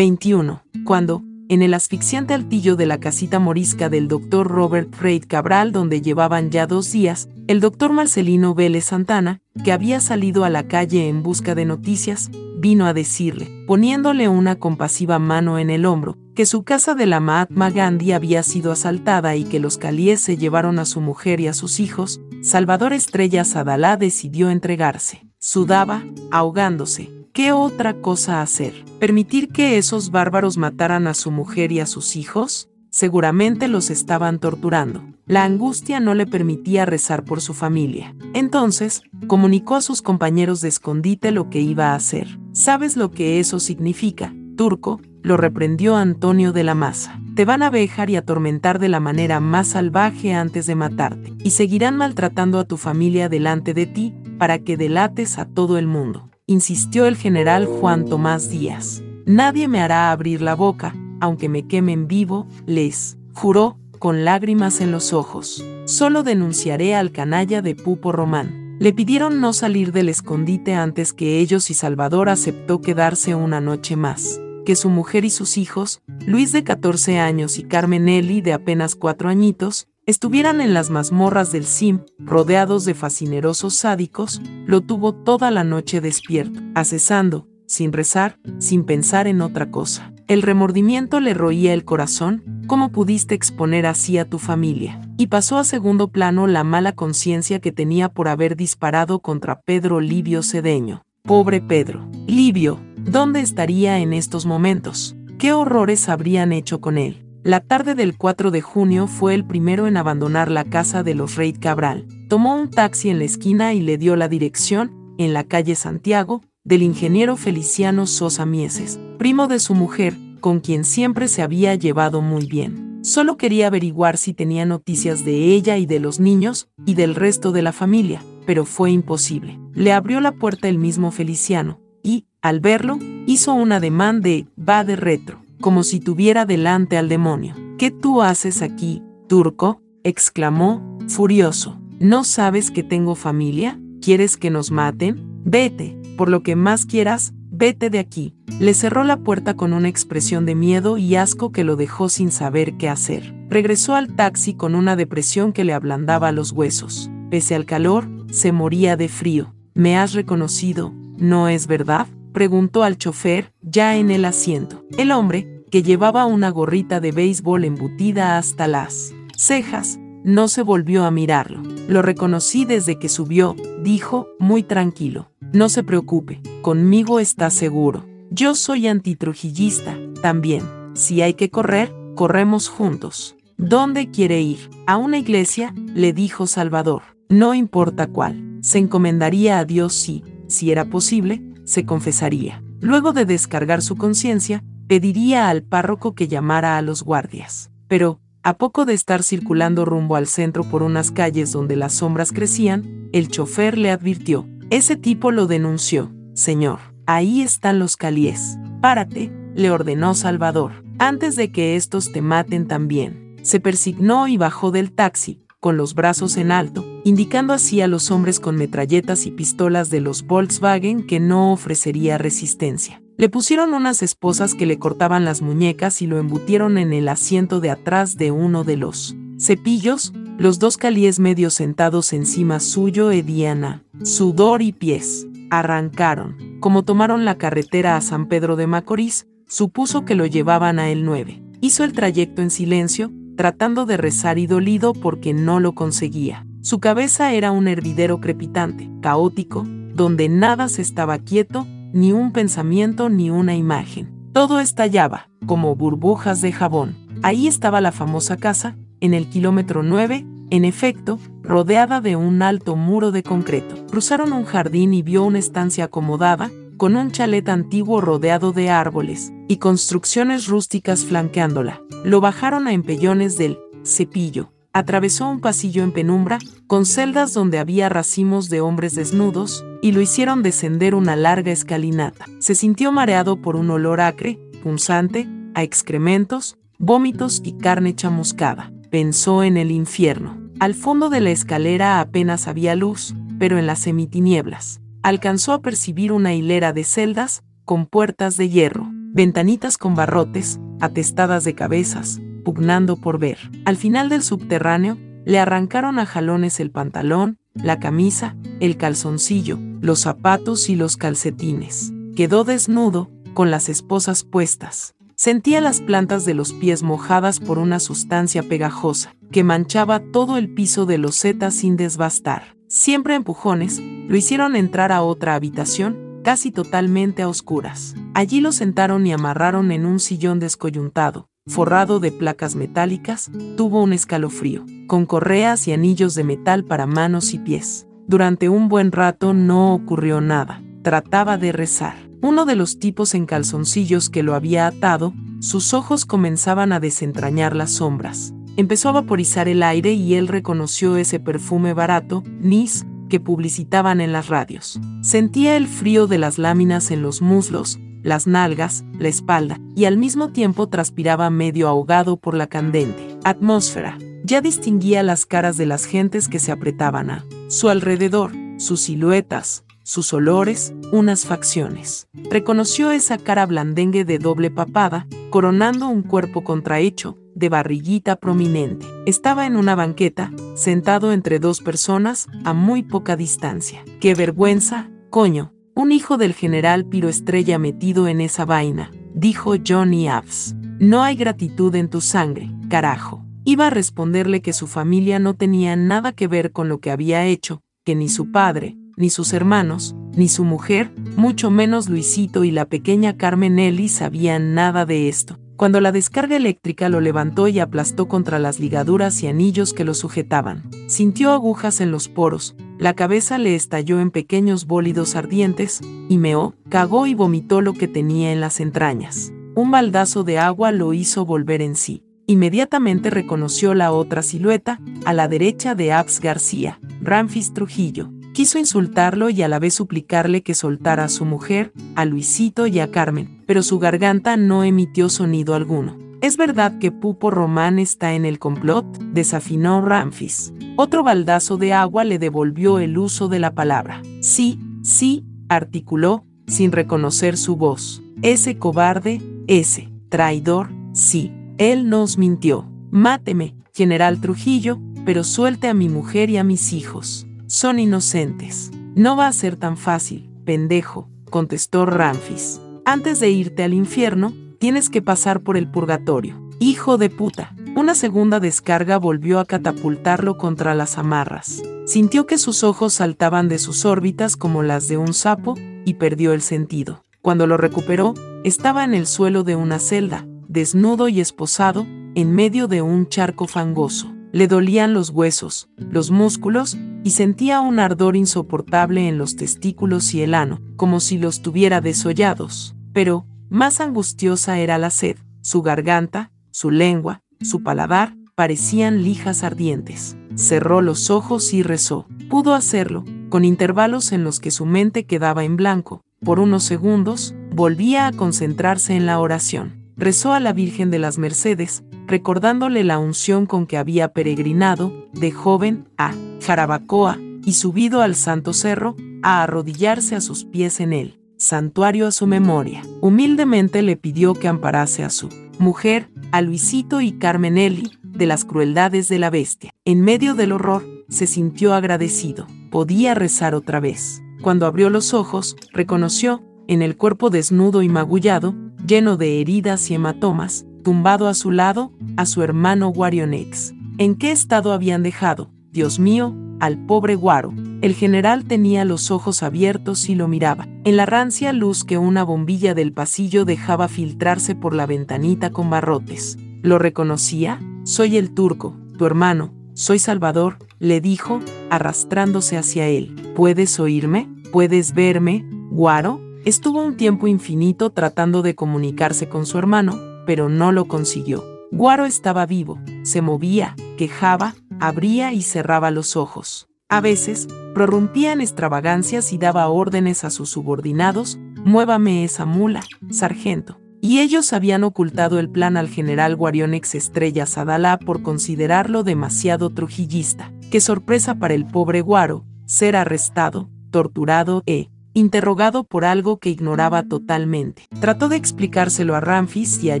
21. Cuando, en el asfixiante altillo de la casita morisca del doctor Robert Freid Cabral, donde llevaban ya dos días, el doctor Marcelino Vélez Santana, que había salido a la calle en busca de noticias, vino a decirle, poniéndole una compasiva mano en el hombro, que su casa de la Mahatma Gandhi había sido asaltada y que los calíes se llevaron a su mujer y a sus hijos, Salvador Estrella Sadalá decidió entregarse. Sudaba, ahogándose, ¿Qué otra cosa hacer? ¿Permitir que esos bárbaros mataran a su mujer y a sus hijos? Seguramente los estaban torturando. La angustia no le permitía rezar por su familia. Entonces, comunicó a sus compañeros de escondite lo que iba a hacer. ¿Sabes lo que eso significa, turco? Lo reprendió Antonio de la Maza. Te van a vejar y atormentar de la manera más salvaje antes de matarte, y seguirán maltratando a tu familia delante de ti para que delates a todo el mundo insistió el general Juan Tomás Díaz. Nadie me hará abrir la boca, aunque me quemen vivo, les juró, con lágrimas en los ojos. Solo denunciaré al canalla de Pupo Román. Le pidieron no salir del escondite antes que ellos y Salvador aceptó quedarse una noche más. Que su mujer y sus hijos, Luis de 14 años y Carmen Eli de apenas cuatro añitos, estuvieran en las mazmorras del Sim, rodeados de fascinerosos sádicos, lo tuvo toda la noche despierto, acesando, sin rezar, sin pensar en otra cosa. El remordimiento le roía el corazón, ¿cómo pudiste exponer así a tu familia? Y pasó a segundo plano la mala conciencia que tenía por haber disparado contra Pedro Livio Cedeño. Pobre Pedro. Livio, ¿dónde estaría en estos momentos? ¿Qué horrores habrían hecho con él? La tarde del 4 de junio fue el primero en abandonar la casa de los Reid Cabral. Tomó un taxi en la esquina y le dio la dirección, en la calle Santiago, del ingeniero Feliciano Sosa Mieses, primo de su mujer, con quien siempre se había llevado muy bien. Solo quería averiguar si tenía noticias de ella y de los niños y del resto de la familia, pero fue imposible. Le abrió la puerta el mismo Feliciano, y, al verlo, hizo un ademán de va de retro como si tuviera delante al demonio. ¿Qué tú haces aquí, turco? exclamó, furioso. ¿No sabes que tengo familia? ¿Quieres que nos maten? Vete, por lo que más quieras, vete de aquí. Le cerró la puerta con una expresión de miedo y asco que lo dejó sin saber qué hacer. Regresó al taxi con una depresión que le ablandaba los huesos. Pese al calor, se moría de frío. ¿Me has reconocido? ¿No es verdad? Preguntó al chofer, ya en el asiento. El hombre, que llevaba una gorrita de béisbol embutida hasta las cejas, no se volvió a mirarlo. Lo reconocí desde que subió, dijo, muy tranquilo. No se preocupe, conmigo está seguro. Yo soy antitrujillista, también. Si hay que correr, corremos juntos. ¿Dónde quiere ir? A una iglesia, le dijo Salvador. No importa cuál. Se encomendaría a Dios si, si era posible, se confesaría. Luego de descargar su conciencia, pediría al párroco que llamara a los guardias. Pero, a poco de estar circulando rumbo al centro por unas calles donde las sombras crecían, el chofer le advirtió. Ese tipo lo denunció. Señor, ahí están los calíes. Párate, le ordenó Salvador, antes de que estos te maten también. Se persignó y bajó del taxi, con los brazos en alto, indicando así a los hombres con metralletas y pistolas de los Volkswagen que no ofrecería resistencia. Le pusieron unas esposas que le cortaban las muñecas y lo embutieron en el asiento de atrás de uno de los cepillos, los dos calíes medio sentados encima suyo Ediana, sudor y pies. Arrancaron. Como tomaron la carretera a San Pedro de Macorís, supuso que lo llevaban a el 9. Hizo el trayecto en silencio, tratando de rezar y dolido porque no lo conseguía. Su cabeza era un hervidero crepitante, caótico, donde nada se estaba quieto, ni un pensamiento ni una imagen. Todo estallaba, como burbujas de jabón. Ahí estaba la famosa casa, en el kilómetro 9, en efecto, rodeada de un alto muro de concreto. Cruzaron un jardín y vio una estancia acomodada, con un chalet antiguo rodeado de árboles y construcciones rústicas flanqueándola. Lo bajaron a empellones del cepillo. Atravesó un pasillo en penumbra, con celdas donde había racimos de hombres desnudos, y lo hicieron descender una larga escalinata. Se sintió mareado por un olor acre, punzante, a excrementos, vómitos y carne chamuscada. Pensó en el infierno. Al fondo de la escalera apenas había luz, pero en las semitinieblas alcanzó a percibir una hilera de celdas con puertas de hierro. ventanitas con barrotes, atestadas de cabezas, pugnando por ver. Al final del subterráneo, le arrancaron a jalones el pantalón, la camisa, el calzoncillo, los zapatos y los calcetines. Quedó desnudo, con las esposas puestas. Sentía las plantas de los pies mojadas por una sustancia pegajosa, que manchaba todo el piso de loseta sin desbastar. Siempre empujones, lo hicieron entrar a otra habitación, casi totalmente a oscuras. Allí lo sentaron y amarraron en un sillón descoyuntado, forrado de placas metálicas, tuvo un escalofrío, con correas y anillos de metal para manos y pies. Durante un buen rato no ocurrió nada. Trataba de rezar. Uno de los tipos en calzoncillos que lo había atado, sus ojos comenzaban a desentrañar las sombras. Empezó a vaporizar el aire y él reconoció ese perfume barato, Nis, que publicitaban en las radios. Sentía el frío de las láminas en los muslos, las nalgas, la espalda, y al mismo tiempo transpiraba medio ahogado por la candente atmósfera. Ya distinguía las caras de las gentes que se apretaban a su alrededor, sus siluetas, sus olores, unas facciones. Reconoció esa cara blandengue de doble papada, coronando un cuerpo contrahecho, de barriguita prominente. Estaba en una banqueta, sentado entre dos personas, a muy poca distancia. ¡Qué vergüenza, coño! Un hijo del general Piro Estrella metido en esa vaina, dijo Johnny Abs. No hay gratitud en tu sangre, carajo. Iba a responderle que su familia no tenía nada que ver con lo que había hecho, que ni su padre, ni sus hermanos, ni su mujer, mucho menos Luisito y la pequeña Carmen Eli sabían nada de esto. Cuando la descarga eléctrica lo levantó y aplastó contra las ligaduras y anillos que lo sujetaban. Sintió agujas en los poros, la cabeza le estalló en pequeños bólidos ardientes, y meó, cagó y vomitó lo que tenía en las entrañas. Un baldazo de agua lo hizo volver en sí. Inmediatamente reconoció la otra silueta, a la derecha de Abs García, Ramfis Trujillo. Quiso insultarlo y a la vez suplicarle que soltara a su mujer, a Luisito y a Carmen, pero su garganta no emitió sonido alguno. ¿Es verdad que Pupo Román está en el complot? desafinó Ramfis. Otro baldazo de agua le devolvió el uso de la palabra. Sí, sí, articuló, sin reconocer su voz. Ese cobarde, ese traidor, sí, él nos mintió. Máteme, general Trujillo, pero suelte a mi mujer y a mis hijos. Son inocentes. No va a ser tan fácil, pendejo, contestó Ramfis. Antes de irte al infierno, tienes que pasar por el purgatorio. Hijo de puta. Una segunda descarga volvió a catapultarlo contra las amarras. Sintió que sus ojos saltaban de sus órbitas como las de un sapo y perdió el sentido. Cuando lo recuperó, estaba en el suelo de una celda, desnudo y esposado, en medio de un charco fangoso. Le dolían los huesos, los músculos, y sentía un ardor insoportable en los testículos y el ano, como si los tuviera desollados. Pero, más angustiosa era la sed. Su garganta, su lengua, su paladar, parecían lijas ardientes. Cerró los ojos y rezó. Pudo hacerlo, con intervalos en los que su mente quedaba en blanco. Por unos segundos, volvía a concentrarse en la oración. Rezó a la Virgen de las Mercedes, recordándole la unción con que había peregrinado, de joven, a Jarabacoa, y subido al Santo Cerro, a arrodillarse a sus pies en él santuario a su memoria. Humildemente le pidió que amparase a su mujer, a Luisito y Carmen Eli, de las crueldades de la bestia. En medio del horror, se sintió agradecido. Podía rezar otra vez. Cuando abrió los ojos, reconoció, en el cuerpo desnudo y magullado, lleno de heridas y hematomas, tumbado a su lado, a su hermano Guarionex. ¿En qué estado habían dejado, Dios mío, al pobre Guaro? El general tenía los ojos abiertos y lo miraba, en la rancia luz que una bombilla del pasillo dejaba filtrarse por la ventanita con barrotes. ¿Lo reconocía? Soy el turco, tu hermano, soy Salvador, le dijo, arrastrándose hacia él. ¿Puedes oírme? ¿Puedes verme? Guaro? Estuvo un tiempo infinito tratando de comunicarse con su hermano, pero no lo consiguió. Guaro estaba vivo, se movía, quejaba, abría y cerraba los ojos. A veces, prorrumpía en extravagancias y daba órdenes a sus subordinados, muévame esa mula, sargento. Y ellos habían ocultado el plan al general Guarionex Estrella Sadalá por considerarlo demasiado trujillista. Qué sorpresa para el pobre Guaro, ser arrestado, torturado e interrogado por algo que ignoraba totalmente. Trató de explicárselo a Ramfis y a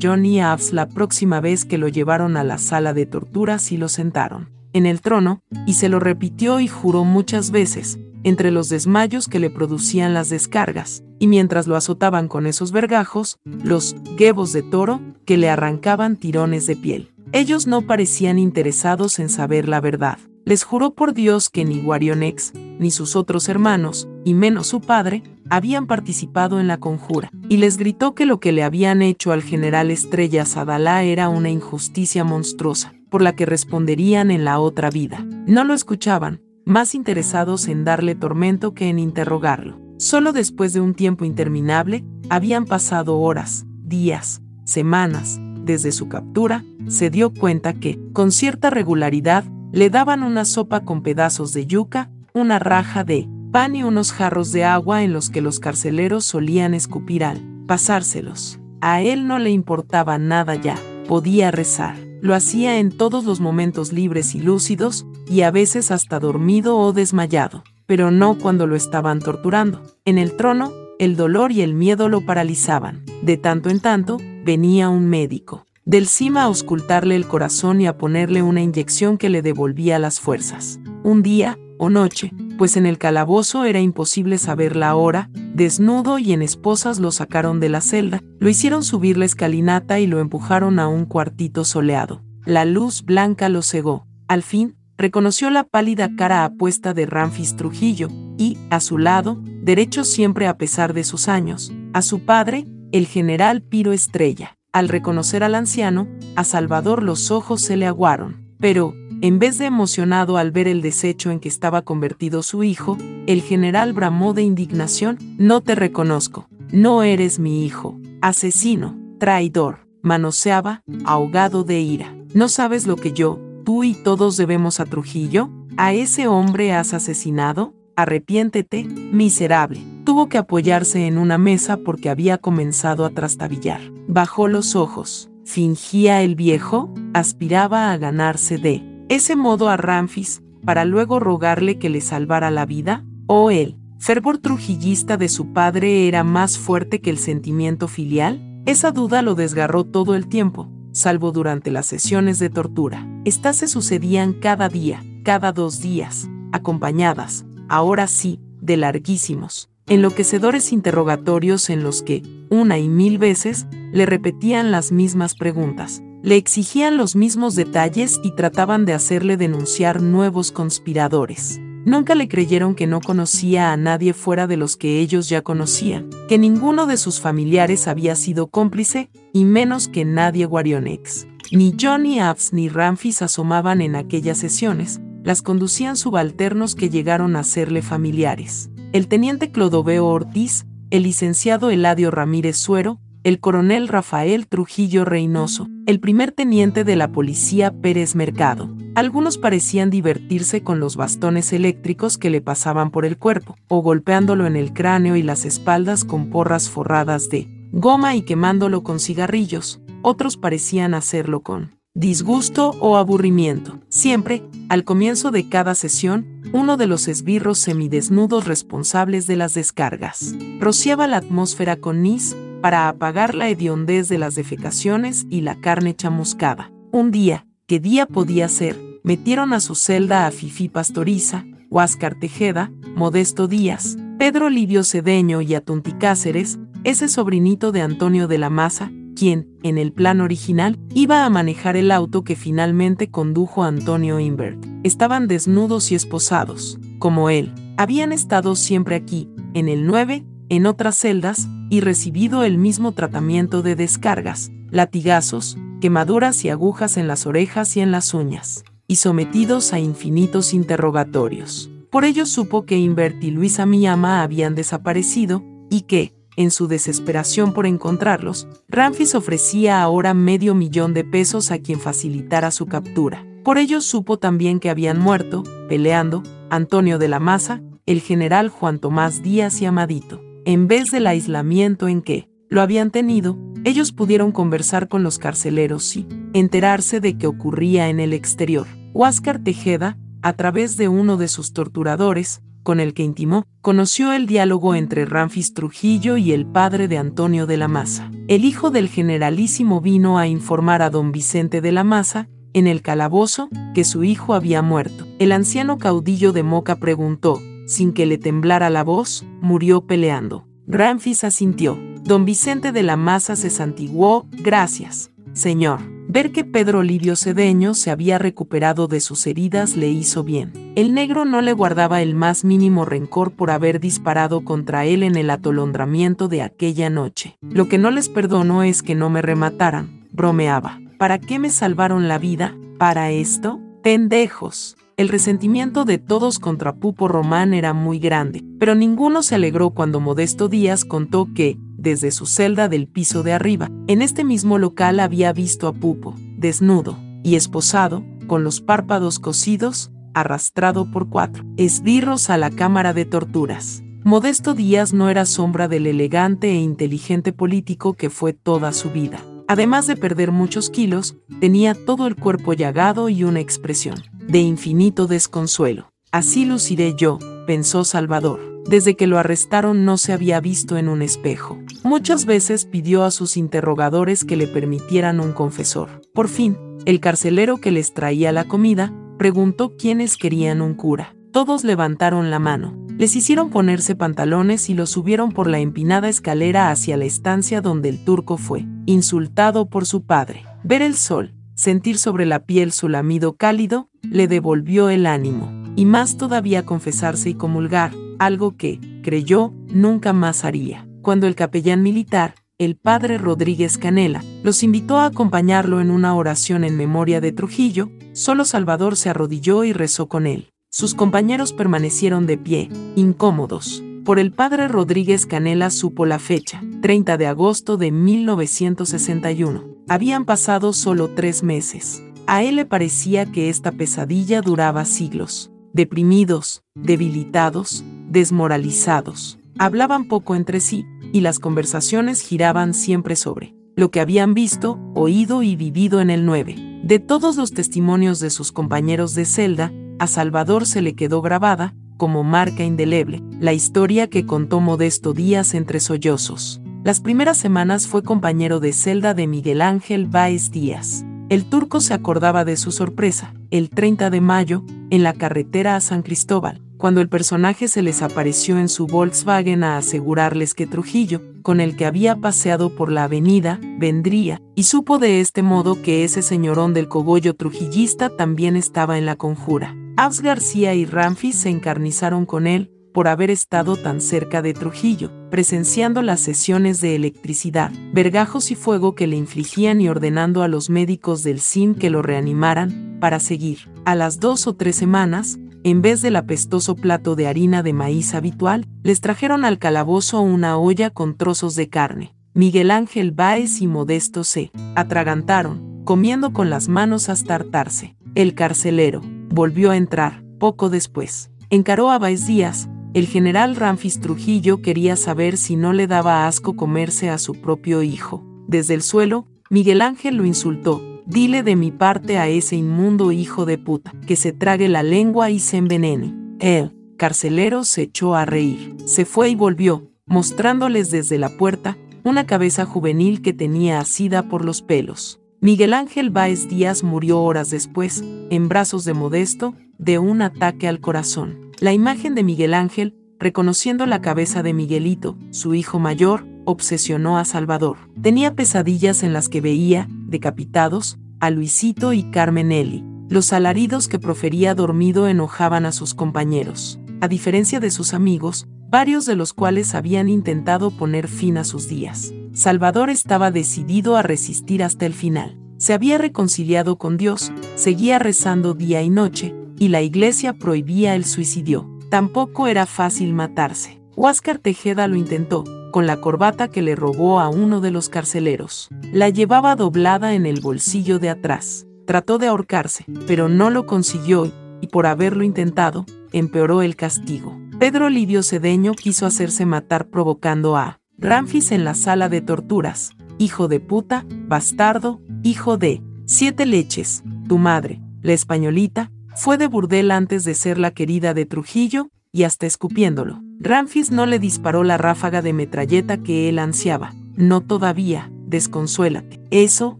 Johnny Abs la próxima vez que lo llevaron a la sala de torturas y lo sentaron en el trono, y se lo repitió y juró muchas veces, entre los desmayos que le producían las descargas, y mientras lo azotaban con esos vergajos, los guebos de toro que le arrancaban tirones de piel. Ellos no parecían interesados en saber la verdad. Les juró por Dios que ni Guarionex, ni sus otros hermanos, y menos su padre, habían participado en la conjura, y les gritó que lo que le habían hecho al general Estrella Sadalá era una injusticia monstruosa, por la que responderían en la otra vida. No lo escuchaban, más interesados en darle tormento que en interrogarlo. Solo después de un tiempo interminable, habían pasado horas, días, semanas, desde su captura, se dio cuenta que, con cierta regularidad, le daban una sopa con pedazos de yuca, una raja de pan y unos jarros de agua en los que los carceleros solían escupir al pasárselos. A él no le importaba nada ya, podía rezar. Lo hacía en todos los momentos libres y lúcidos, y a veces hasta dormido o desmayado, pero no cuando lo estaban torturando. En el trono, el dolor y el miedo lo paralizaban. De tanto en tanto, venía un médico del cima a auscultarle el corazón y a ponerle una inyección que le devolvía las fuerzas. Un día, o noche, pues en el calabozo era imposible saber la hora, desnudo y en esposas lo sacaron de la celda, lo hicieron subir la escalinata y lo empujaron a un cuartito soleado. La luz blanca lo cegó. Al fin, reconoció la pálida cara apuesta de Ramfis Trujillo, y, a su lado, derecho siempre a pesar de sus años, a su padre, el general Piro Estrella. Al reconocer al anciano, a Salvador los ojos se le aguaron. Pero, en vez de emocionado al ver el desecho en que estaba convertido su hijo, el general bramó de indignación, no te reconozco, no eres mi hijo, asesino, traidor, manoseaba, ahogado de ira. ¿No sabes lo que yo, tú y todos debemos a Trujillo? ¿A ese hombre has asesinado? Arrepiéntete, miserable. Tuvo que apoyarse en una mesa porque había comenzado a trastabillar. Bajó los ojos. ¿Fingía el viejo? Aspiraba a ganarse de ese modo a Ramfis, para luego rogarle que le salvara la vida? ¿O él, fervor trujillista de su padre era más fuerte que el sentimiento filial? Esa duda lo desgarró todo el tiempo, salvo durante las sesiones de tortura. Estas se sucedían cada día, cada dos días, acompañadas, ahora sí, de larguísimos, enloquecedores interrogatorios en los que, una y mil veces, le repetían las mismas preguntas, le exigían los mismos detalles y trataban de hacerle denunciar nuevos conspiradores. Nunca le creyeron que no conocía a nadie fuera de los que ellos ya conocían, que ninguno de sus familiares había sido cómplice, y menos que nadie Guarionex. Ni Johnny Abs ni Ramfis asomaban en aquellas sesiones, las conducían subalternos que llegaron a serle familiares. El teniente Clodoveo Ortiz, el licenciado Eladio Ramírez Suero, el coronel Rafael Trujillo Reynoso, el primer teniente de la policía Pérez Mercado. Algunos parecían divertirse con los bastones eléctricos que le pasaban por el cuerpo, o golpeándolo en el cráneo y las espaldas con porras forradas de goma y quemándolo con cigarrillos. Otros parecían hacerlo con disgusto o aburrimiento. Siempre, al comienzo de cada sesión, uno de los esbirros semidesnudos responsables de las descargas rociaba la atmósfera con nis para apagar la hediondez de las defecaciones y la carne chamuscada. Un día, ¿qué día podía ser? Metieron a su celda a Fifi Pastoriza, Huáscar Tejeda, Modesto Díaz, Pedro Livio Cedeño y a Tunti Cáceres, ese sobrinito de Antonio de la Maza, quien, en el plan original, iba a manejar el auto que finalmente condujo Antonio Invert. Estaban desnudos y esposados, como él. Habían estado siempre aquí, en el 9, en otras celdas, y recibido el mismo tratamiento de descargas, latigazos, quemaduras y agujas en las orejas y en las uñas, y sometidos a infinitos interrogatorios. Por ello supo que Invert y Luisa Miyama habían desaparecido, y que, en su desesperación por encontrarlos, Ramfis ofrecía ahora medio millón de pesos a quien facilitara su captura. Por ello supo también que habían muerto, peleando, Antonio de la Maza, el general Juan Tomás Díaz y Amadito. En vez del aislamiento en que lo habían tenido, ellos pudieron conversar con los carceleros y enterarse de qué ocurría en el exterior. Huáscar Tejeda, a través de uno de sus torturadores, con el que intimó, conoció el diálogo entre Ramfis Trujillo y el padre de Antonio de la Maza. El hijo del generalísimo vino a informar a don Vicente de la Maza, en el calabozo, que su hijo había muerto. El anciano caudillo de Moca preguntó, sin que le temblara la voz, murió peleando. Ramfis asintió. Don Vicente de la Maza se santiguó, gracias, señor. Ver que Pedro Livio Cedeño se había recuperado de sus heridas le hizo bien. El negro no le guardaba el más mínimo rencor por haber disparado contra él en el atolondramiento de aquella noche. Lo que no les perdono es que no me remataran, bromeaba. ¿Para qué me salvaron la vida? ¿Para esto? Pendejos. El resentimiento de todos contra Pupo Román era muy grande, pero ninguno se alegró cuando Modesto Díaz contó que, desde su celda del piso de arriba. En este mismo local había visto a Pupo, desnudo y esposado, con los párpados cosidos, arrastrado por cuatro esbirros a la cámara de torturas. Modesto Díaz no era sombra del elegante e inteligente político que fue toda su vida. Además de perder muchos kilos, tenía todo el cuerpo llagado y una expresión de infinito desconsuelo. Así luciré yo, pensó Salvador. Desde que lo arrestaron no se había visto en un espejo. Muchas veces pidió a sus interrogadores que le permitieran un confesor. Por fin, el carcelero que les traía la comida preguntó quiénes querían un cura. Todos levantaron la mano. Les hicieron ponerse pantalones y los subieron por la empinada escalera hacia la estancia donde el turco fue, insultado por su padre. Ver el sol, sentir sobre la piel su lamido cálido, le devolvió el ánimo. Y más todavía confesarse y comulgar, algo que, creyó, nunca más haría. Cuando el capellán militar, el padre Rodríguez Canela, los invitó a acompañarlo en una oración en memoria de Trujillo, solo Salvador se arrodilló y rezó con él. Sus compañeros permanecieron de pie, incómodos. Por el padre Rodríguez Canela supo la fecha, 30 de agosto de 1961. Habían pasado solo tres meses. A él le parecía que esta pesadilla duraba siglos. Deprimidos, debilitados, desmoralizados. Hablaban poco entre sí, y las conversaciones giraban siempre sobre lo que habían visto, oído y vivido en el 9. De todos los testimonios de sus compañeros de celda, a Salvador se le quedó grabada, como marca indeleble, la historia que contó Modesto Díaz entre sollozos. Las primeras semanas fue compañero de celda de Miguel Ángel Báez Díaz. El turco se acordaba de su sorpresa, el 30 de mayo, en la carretera a San Cristóbal, cuando el personaje se les apareció en su Volkswagen a asegurarles que Trujillo, con el que había paseado por la avenida, vendría, y supo de este modo que ese señorón del cogollo trujillista también estaba en la conjura. Abs García y Ramfis se encarnizaron con él, por haber estado tan cerca de Trujillo, presenciando las sesiones de electricidad, vergajos y fuego que le infligían y ordenando a los médicos del CIM que lo reanimaran, para seguir. A las dos o tres semanas, en vez del apestoso plato de harina de maíz habitual, les trajeron al calabozo una olla con trozos de carne. Miguel Ángel Báez y Modesto se atragantaron, comiendo con las manos hasta hartarse. El carcelero volvió a entrar, poco después. Encaró a Báez Díaz. El general Ramfis Trujillo quería saber si no le daba asco comerse a su propio hijo. Desde el suelo, Miguel Ángel lo insultó, Dile de mi parte a ese inmundo hijo de puta, que se trague la lengua y se envenene. El carcelero se echó a reír. Se fue y volvió, mostrándoles desde la puerta una cabeza juvenil que tenía asida por los pelos. Miguel Ángel Báez Díaz murió horas después, en brazos de Modesto, de un ataque al corazón. La imagen de Miguel Ángel, reconociendo la cabeza de Miguelito, su hijo mayor, obsesionó a Salvador. Tenía pesadillas en las que veía, decapitados, a Luisito y Carmen Eli. Los alaridos que profería dormido enojaban a sus compañeros. A diferencia de sus amigos, varios de los cuales habían intentado poner fin a sus días. Salvador estaba decidido a resistir hasta el final. Se había reconciliado con Dios, seguía rezando día y noche, y la iglesia prohibía el suicidio. Tampoco era fácil matarse. Huáscar Tejeda lo intentó, con la corbata que le robó a uno de los carceleros. La llevaba doblada en el bolsillo de atrás. Trató de ahorcarse, pero no lo consiguió y por haberlo intentado, empeoró el castigo. Pedro Livio Cedeño quiso hacerse matar provocando a Ramfis en la sala de torturas. Hijo de puta, bastardo, hijo de siete leches, tu madre, la españolita, fue de burdel antes de ser la querida de Trujillo, y hasta escupiéndolo. Ramfis no le disparó la ráfaga de metralleta que él ansiaba. No todavía, desconsuélate. Eso,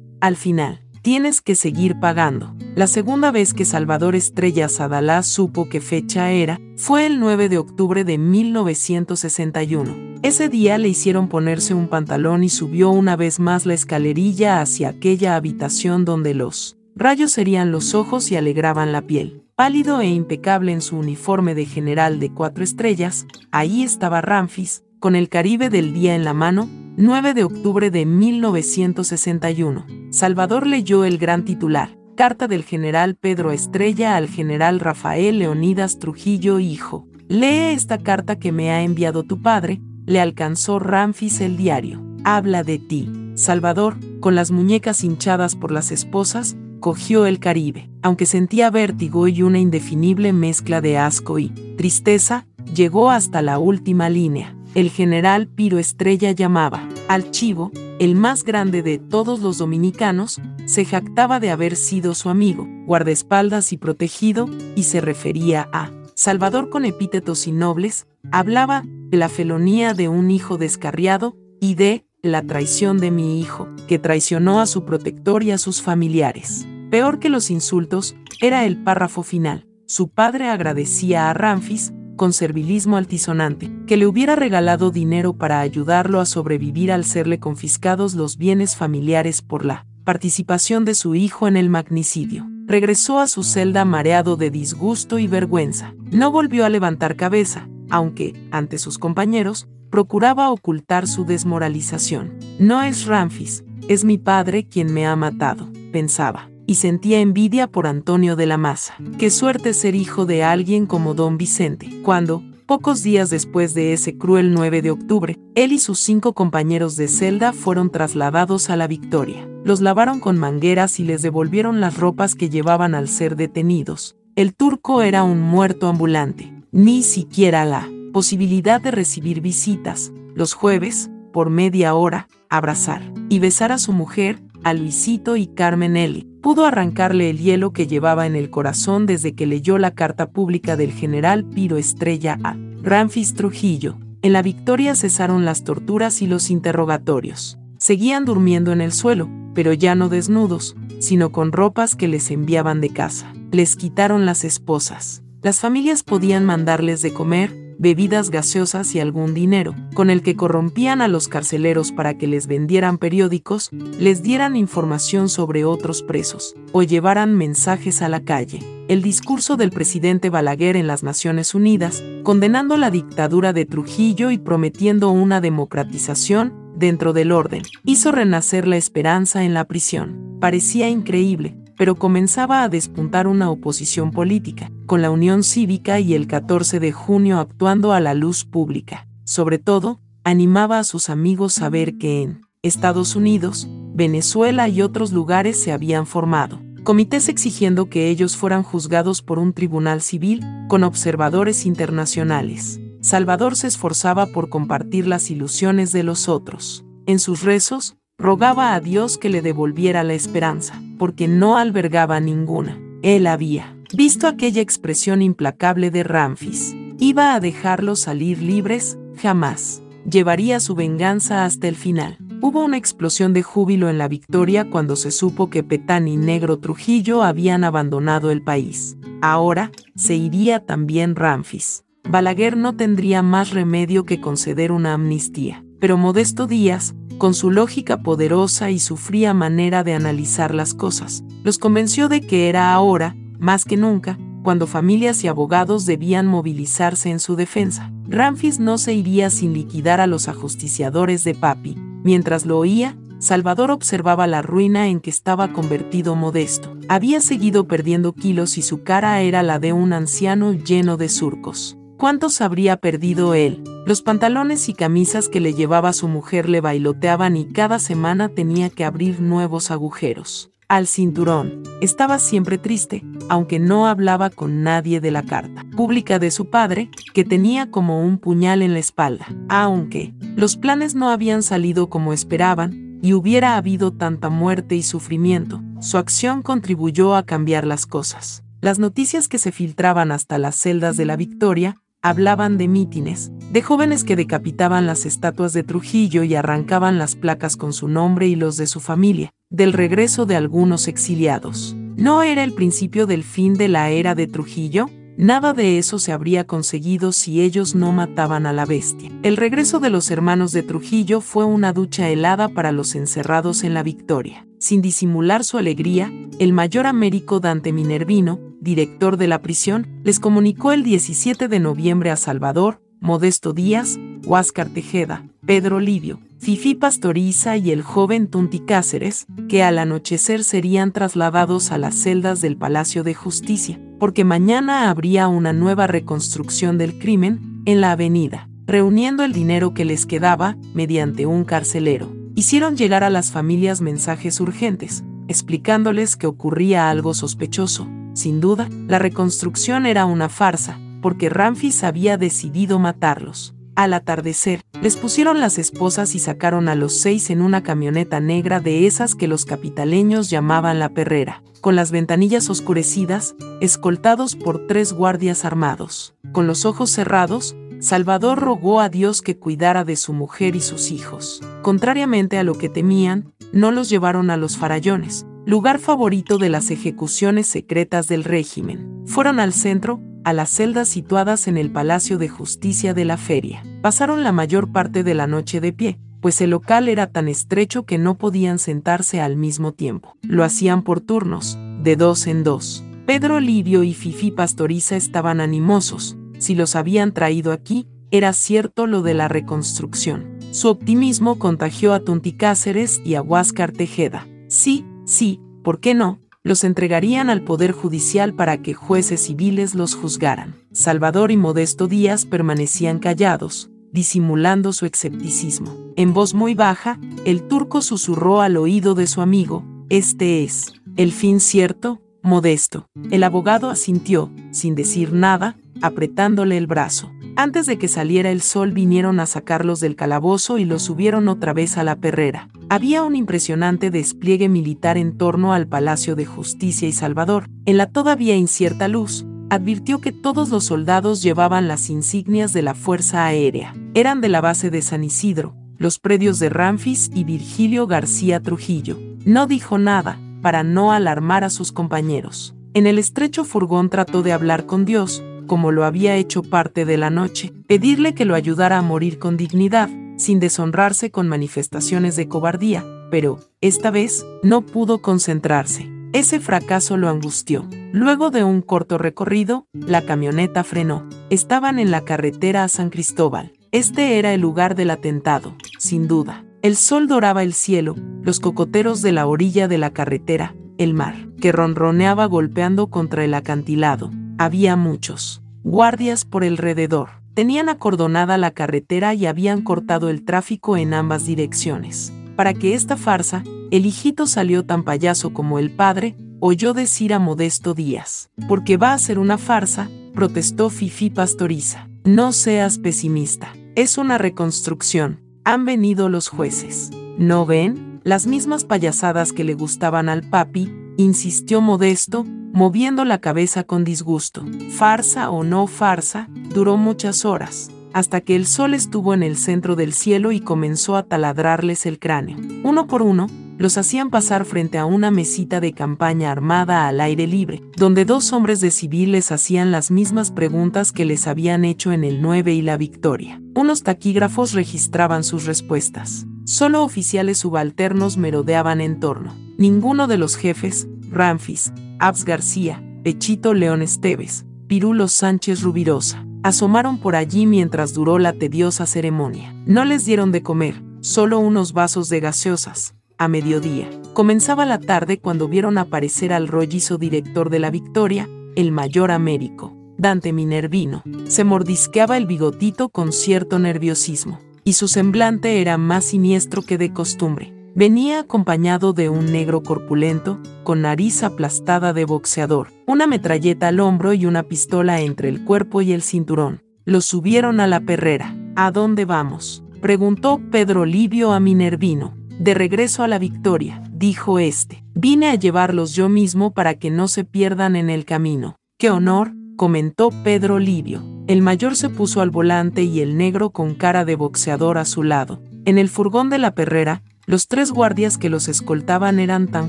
al final, tienes que seguir pagando. La segunda vez que Salvador Estrella Sadalá supo qué fecha era, fue el 9 de octubre de 1961. Ese día le hicieron ponerse un pantalón y subió una vez más la escalerilla hacia aquella habitación donde los rayos serían los ojos y alegraban la piel. Pálido e impecable en su uniforme de general de cuatro estrellas, ahí estaba Ramfis, con el Caribe del día en la mano, 9 de octubre de 1961. Salvador leyó el gran titular, Carta del general Pedro Estrella al general Rafael Leonidas Trujillo, hijo. Lee esta carta que me ha enviado tu padre, le alcanzó Ramfis el diario. Habla de ti. Salvador, con las muñecas hinchadas por las esposas, cogió el Caribe. Aunque sentía vértigo y una indefinible mezcla de asco y tristeza, llegó hasta la última línea. El general Piro Estrella llamaba al chivo, el más grande de todos los dominicanos, se jactaba de haber sido su amigo, guardaespaldas y protegido, y se refería a Salvador con epítetos innobles, hablaba de la felonía de un hijo descarriado y de la traición de mi hijo, que traicionó a su protector y a sus familiares. Peor que los insultos, era el párrafo final. Su padre agradecía a Ramfis, con servilismo altisonante, que le hubiera regalado dinero para ayudarlo a sobrevivir al serle confiscados los bienes familiares por la participación de su hijo en el magnicidio. Regresó a su celda mareado de disgusto y vergüenza. No volvió a levantar cabeza, aunque, ante sus compañeros, procuraba ocultar su desmoralización. No es Ramfis, es mi padre quien me ha matado, pensaba, y sentía envidia por Antonio de la Maza. Qué suerte ser hijo de alguien como don Vicente, cuando, Pocos días después de ese cruel 9 de octubre, él y sus cinco compañeros de celda fueron trasladados a la Victoria. Los lavaron con mangueras y les devolvieron las ropas que llevaban al ser detenidos. El turco era un muerto ambulante, ni siquiera la posibilidad de recibir visitas, los jueves, por media hora, abrazar y besar a su mujer, a Luisito y Carmen Eli. Pudo arrancarle el hielo que llevaba en el corazón desde que leyó la carta pública del general Piro Estrella a Ramfis Trujillo. En la victoria cesaron las torturas y los interrogatorios. Seguían durmiendo en el suelo, pero ya no desnudos, sino con ropas que les enviaban de casa. Les quitaron las esposas. Las familias podían mandarles de comer, bebidas gaseosas y algún dinero, con el que corrompían a los carceleros para que les vendieran periódicos, les dieran información sobre otros presos, o llevaran mensajes a la calle. El discurso del presidente Balaguer en las Naciones Unidas, condenando la dictadura de Trujillo y prometiendo una democratización dentro del orden, hizo renacer la esperanza en la prisión. Parecía increíble, pero comenzaba a despuntar una oposición política, con la Unión Cívica y el 14 de junio actuando a la luz pública. Sobre todo, animaba a sus amigos a ver que en Estados Unidos, Venezuela y otros lugares se habían formado comités exigiendo que ellos fueran juzgados por un tribunal civil con observadores internacionales. Salvador se esforzaba por compartir las ilusiones de los otros. En sus rezos, rogaba a Dios que le devolviera la esperanza, porque no albergaba ninguna. Él había visto aquella expresión implacable de Ramfis. Iba a dejarlos salir libres, jamás. Llevaría su venganza hasta el final. Hubo una explosión de júbilo en la victoria cuando se supo que Petán y Negro Trujillo habían abandonado el país. Ahora se iría también Ramfis. Balaguer no tendría más remedio que conceder una amnistía, pero Modesto Díaz, con su lógica poderosa y su fría manera de analizar las cosas. Los convenció de que era ahora, más que nunca, cuando familias y abogados debían movilizarse en su defensa. Ramfis no se iría sin liquidar a los ajusticiadores de Papi. Mientras lo oía, Salvador observaba la ruina en que estaba convertido Modesto. Había seguido perdiendo kilos y su cara era la de un anciano lleno de surcos. ¿Cuántos habría perdido él? Los pantalones y camisas que le llevaba su mujer le bailoteaban y cada semana tenía que abrir nuevos agujeros. Al cinturón. Estaba siempre triste, aunque no hablaba con nadie de la carta pública de su padre, que tenía como un puñal en la espalda. Aunque los planes no habían salido como esperaban, y hubiera habido tanta muerte y sufrimiento, su acción contribuyó a cambiar las cosas. Las noticias que se filtraban hasta las celdas de la Victoria hablaban de mítines, de jóvenes que decapitaban las estatuas de Trujillo y arrancaban las placas con su nombre y los de su familia, del regreso de algunos exiliados. ¿No era el principio del fin de la era de Trujillo? Nada de eso se habría conseguido si ellos no mataban a la bestia. El regreso de los hermanos de Trujillo fue una ducha helada para los encerrados en la victoria. Sin disimular su alegría, el mayor Américo Dante Minervino, director de la prisión, les comunicó el 17 de noviembre a Salvador, Modesto Díaz, Huáscar Tejeda, Pedro Livio, Fifi Pastoriza y el joven Tunti Cáceres, que al anochecer serían trasladados a las celdas del Palacio de Justicia, porque mañana habría una nueva reconstrucción del crimen en la avenida, reuniendo el dinero que les quedaba mediante un carcelero. Hicieron llegar a las familias mensajes urgentes, explicándoles que ocurría algo sospechoso. Sin duda, la reconstrucción era una farsa, porque Ramfis había decidido matarlos. Al atardecer, les pusieron las esposas y sacaron a los seis en una camioneta negra de esas que los capitaleños llamaban la perrera, con las ventanillas oscurecidas, escoltados por tres guardias armados. Con los ojos cerrados, Salvador rogó a Dios que cuidara de su mujer y sus hijos. Contrariamente a lo que temían, no los llevaron a los farallones, lugar favorito de las ejecuciones secretas del régimen. Fueron al centro, a las celdas situadas en el Palacio de Justicia de la Feria. Pasaron la mayor parte de la noche de pie, pues el local era tan estrecho que no podían sentarse al mismo tiempo. Lo hacían por turnos, de dos en dos. Pedro Livio y Fifi Pastoriza estaban animosos. Si los habían traído aquí, era cierto lo de la reconstrucción. Su optimismo contagió a Tunti Cáceres y a Huáscar Tejeda. Sí, sí, ¿por qué no? los entregarían al Poder Judicial para que jueces civiles los juzgaran. Salvador y Modesto Díaz permanecían callados, disimulando su escepticismo. En voz muy baja, el turco susurró al oído de su amigo, Este es, el fin cierto, Modesto. El abogado asintió, sin decir nada, apretándole el brazo. Antes de que saliera el sol vinieron a sacarlos del calabozo y los subieron otra vez a la perrera. Había un impresionante despliegue militar en torno al Palacio de Justicia y Salvador. En la todavía incierta luz, advirtió que todos los soldados llevaban las insignias de la Fuerza Aérea. Eran de la base de San Isidro, los predios de Ramfis y Virgilio García Trujillo. No dijo nada, para no alarmar a sus compañeros. En el estrecho furgón trató de hablar con Dios, como lo había hecho parte de la noche, pedirle que lo ayudara a morir con dignidad, sin deshonrarse con manifestaciones de cobardía, pero, esta vez, no pudo concentrarse. Ese fracaso lo angustió. Luego de un corto recorrido, la camioneta frenó. Estaban en la carretera a San Cristóbal. Este era el lugar del atentado, sin duda. El sol doraba el cielo, los cocoteros de la orilla de la carretera, el mar, que ronroneaba golpeando contra el acantilado, había muchos guardias por alrededor. Tenían acordonada la carretera y habían cortado el tráfico en ambas direcciones. Para que esta farsa, el hijito salió tan payaso como el padre, oyó decir a Modesto Díaz. Porque va a ser una farsa, protestó Fifi Pastoriza. No seas pesimista. Es una reconstrucción. Han venido los jueces. ¿No ven? Las mismas payasadas que le gustaban al papi, insistió Modesto, moviendo la cabeza con disgusto. Farsa o no farsa, duró muchas horas, hasta que el sol estuvo en el centro del cielo y comenzó a taladrarles el cráneo. Uno por uno, los hacían pasar frente a una mesita de campaña armada al aire libre, donde dos hombres de civil les hacían las mismas preguntas que les habían hecho en el 9 y la Victoria. Unos taquígrafos registraban sus respuestas. Solo oficiales subalternos merodeaban en torno. Ninguno de los jefes, Ramfis, Abs García, Pechito León Esteves, Pirulo Sánchez Rubirosa, asomaron por allí mientras duró la tediosa ceremonia. No les dieron de comer, solo unos vasos de gaseosas. A mediodía, comenzaba la tarde cuando vieron aparecer al rollizo director de la Victoria, el mayor Américo, Dante Minervino. Se mordisqueaba el bigotito con cierto nerviosismo, y su semblante era más siniestro que de costumbre. Venía acompañado de un negro corpulento, con nariz aplastada de boxeador, una metralleta al hombro y una pistola entre el cuerpo y el cinturón. Lo subieron a la perrera. ¿A dónde vamos? preguntó Pedro Livio a Minervino. De regreso a la victoria, dijo este. Vine a llevarlos yo mismo para que no se pierdan en el camino. ¡Qué honor! comentó Pedro Livio. El mayor se puso al volante y el negro con cara de boxeador a su lado. En el furgón de la perrera, los tres guardias que los escoltaban eran tan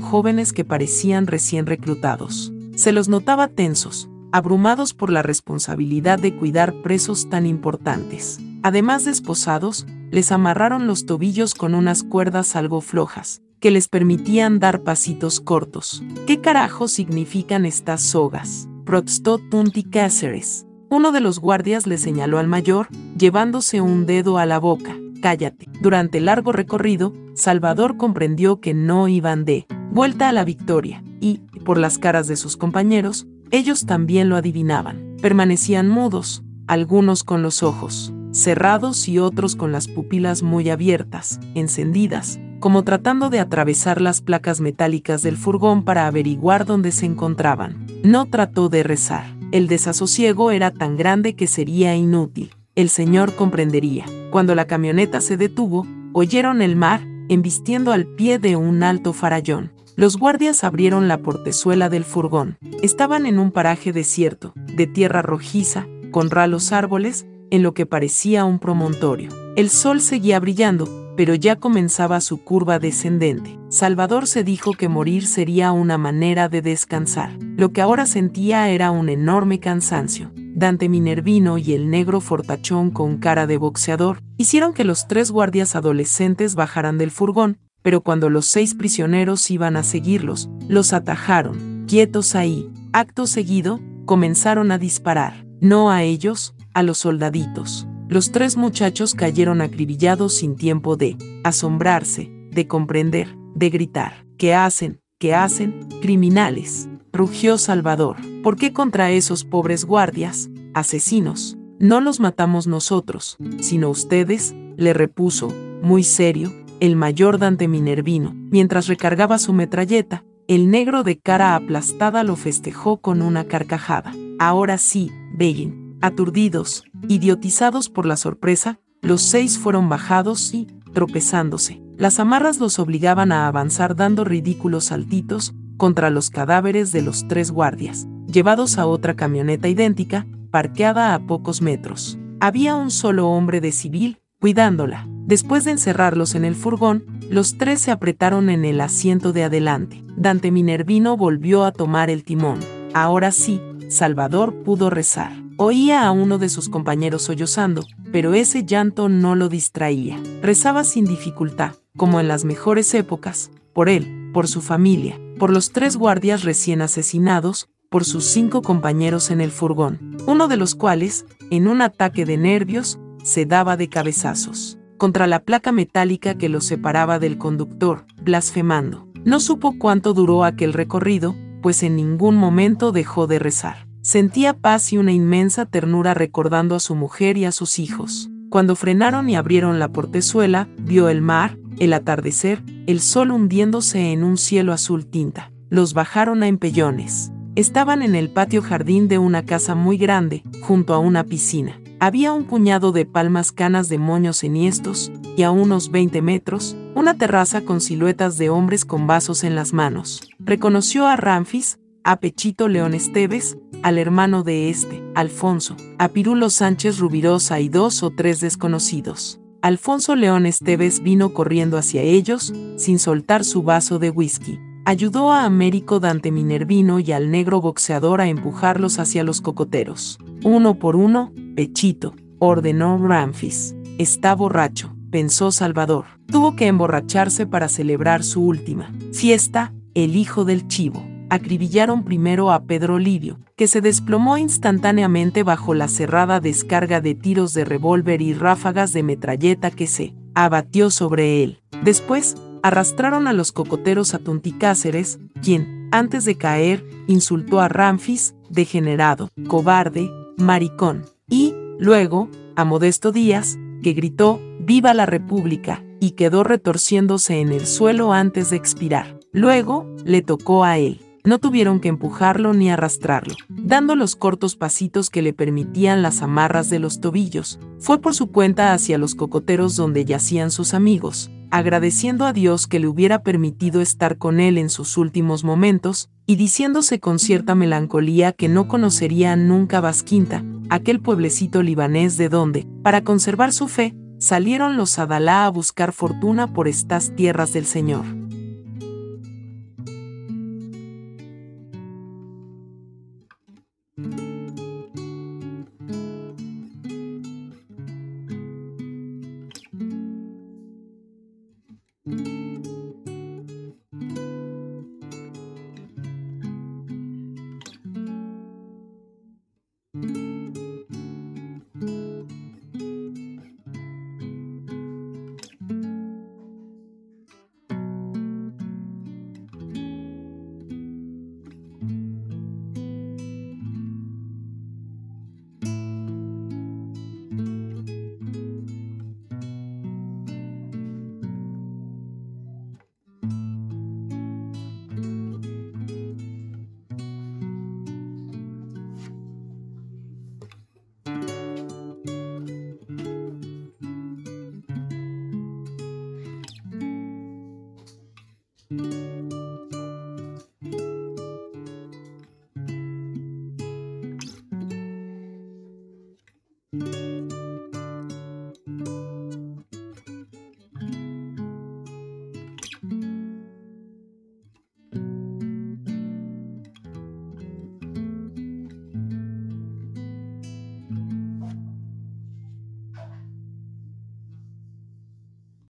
jóvenes que parecían recién reclutados. Se los notaba tensos, abrumados por la responsabilidad de cuidar presos tan importantes. Además de esposados, les amarraron los tobillos con unas cuerdas algo flojas, que les permitían dar pasitos cortos. ¿Qué carajo significan estas sogas? protestó Tunti Cáceres. Uno de los guardias le señaló al mayor, llevándose un dedo a la boca cállate. Durante el largo recorrido, Salvador comprendió que no iban de vuelta a la victoria, y, por las caras de sus compañeros, ellos también lo adivinaban. Permanecían mudos, algunos con los ojos cerrados y otros con las pupilas muy abiertas, encendidas, como tratando de atravesar las placas metálicas del furgón para averiguar dónde se encontraban. No trató de rezar. El desasosiego era tan grande que sería inútil el Señor comprendería. Cuando la camioneta se detuvo, oyeron el mar, embistiendo al pie de un alto farallón. Los guardias abrieron la portezuela del furgón. Estaban en un paraje desierto, de tierra rojiza, con ralos árboles, en lo que parecía un promontorio. El sol seguía brillando, pero ya comenzaba su curva descendente. Salvador se dijo que morir sería una manera de descansar. Lo que ahora sentía era un enorme cansancio. Dante Minervino y el negro fortachón con cara de boxeador hicieron que los tres guardias adolescentes bajaran del furgón, pero cuando los seis prisioneros iban a seguirlos, los atajaron, quietos ahí. Acto seguido, comenzaron a disparar, no a ellos, a los soldaditos. Los tres muchachos cayeron acribillados sin tiempo de asombrarse, de comprender, de gritar. ¿Qué hacen? ¿Qué hacen? Criminales rugió Salvador. ¿Por qué contra esos pobres guardias, asesinos? No los matamos nosotros, sino ustedes, le repuso, muy serio, el mayor Dante Minervino. Mientras recargaba su metralleta, el negro de cara aplastada lo festejó con una carcajada. Ahora sí, Begin. Aturdidos, idiotizados por la sorpresa, los seis fueron bajados y, tropezándose, las amarras los obligaban a avanzar dando ridículos saltitos, contra los cadáveres de los tres guardias, llevados a otra camioneta idéntica, parqueada a pocos metros. Había un solo hombre de civil, cuidándola. Después de encerrarlos en el furgón, los tres se apretaron en el asiento de adelante. Dante Minervino volvió a tomar el timón. Ahora sí, Salvador pudo rezar. Oía a uno de sus compañeros sollozando, pero ese llanto no lo distraía. Rezaba sin dificultad, como en las mejores épocas, por él, por su familia, por los tres guardias recién asesinados, por sus cinco compañeros en el furgón, uno de los cuales, en un ataque de nervios, se daba de cabezazos contra la placa metálica que los separaba del conductor, blasfemando. No supo cuánto duró aquel recorrido, pues en ningún momento dejó de rezar. Sentía paz y una inmensa ternura recordando a su mujer y a sus hijos. Cuando frenaron y abrieron la portezuela, vio el mar, el atardecer, el sol hundiéndose en un cielo azul tinta. Los bajaron a empellones. Estaban en el patio jardín de una casa muy grande, junto a una piscina. Había un puñado de palmas canas de moños enhiestos, y a unos 20 metros, una terraza con siluetas de hombres con vasos en las manos. Reconoció a Ramfis, a Pechito León Esteves, al hermano de este, Alfonso, a Pirulo Sánchez Rubirosa y dos o tres desconocidos. Alfonso León Esteves vino corriendo hacia ellos, sin soltar su vaso de whisky. Ayudó a Américo Dante Minervino y al negro boxeador a empujarlos hacia los cocoteros. Uno por uno, Pechito, ordenó Ramfis. Está borracho, pensó Salvador. Tuvo que emborracharse para celebrar su última fiesta, el hijo del chivo acribillaron primero a Pedro Livio, que se desplomó instantáneamente bajo la cerrada descarga de tiros de revólver y ráfagas de metralleta que se abatió sobre él. Después, arrastraron a los cocoteros a Tunticáceres, quien, antes de caer, insultó a Ramfis, degenerado, cobarde, maricón, y, luego, a Modesto Díaz, que gritó, ¡Viva la República! y quedó retorciéndose en el suelo antes de expirar. Luego, le tocó a él. No tuvieron que empujarlo ni arrastrarlo, dando los cortos pasitos que le permitían las amarras de los tobillos. Fue por su cuenta hacia los cocoteros donde yacían sus amigos, agradeciendo a Dios que le hubiera permitido estar con él en sus últimos momentos, y diciéndose con cierta melancolía que no conocería nunca Vasquinta, aquel pueblecito libanés de donde, para conservar su fe, salieron los Adalá a buscar fortuna por estas tierras del Señor.